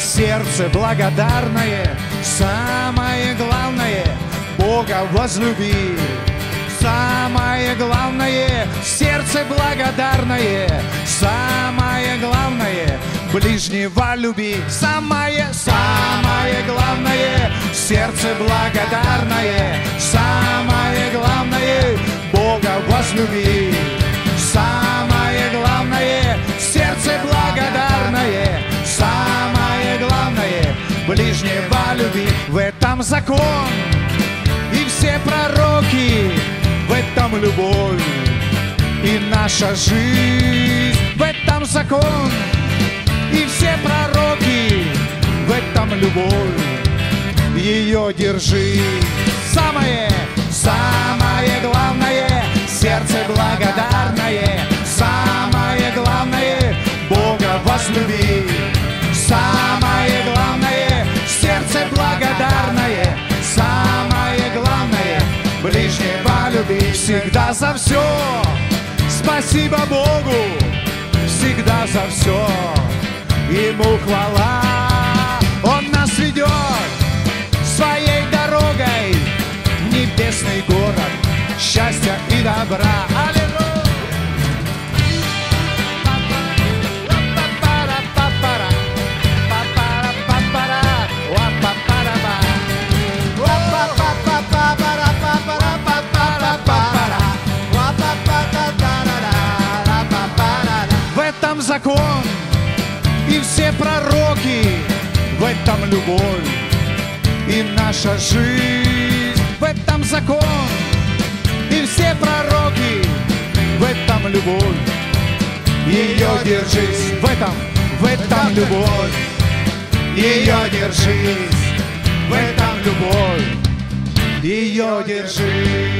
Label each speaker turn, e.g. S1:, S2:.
S1: сердце благодарное, самое главное Бога возлюби. Самое главное, сердце благодарное, самое главное, ближнего люби. Самое, самое главное, сердце благодарное, самое главное, Бога возлюби. Ближнего люби. В этом закон. И все пророки, в этом любовь. И наша жизнь, в этом закон. И все пророки, в этом любовь, ее держи. Самое, Всегда за все, спасибо Богу, всегда за все, Ему хвала. Он нас ведет своей дорогой в небесный город счастья и добра. Аллилуйя! Закон и все пророки, в этом любовь. И наша жизнь, в этом закон и все пророки, в этом любовь, ее держись, в этом, в этом любовь, ее держись, в этом любовь, ее держись.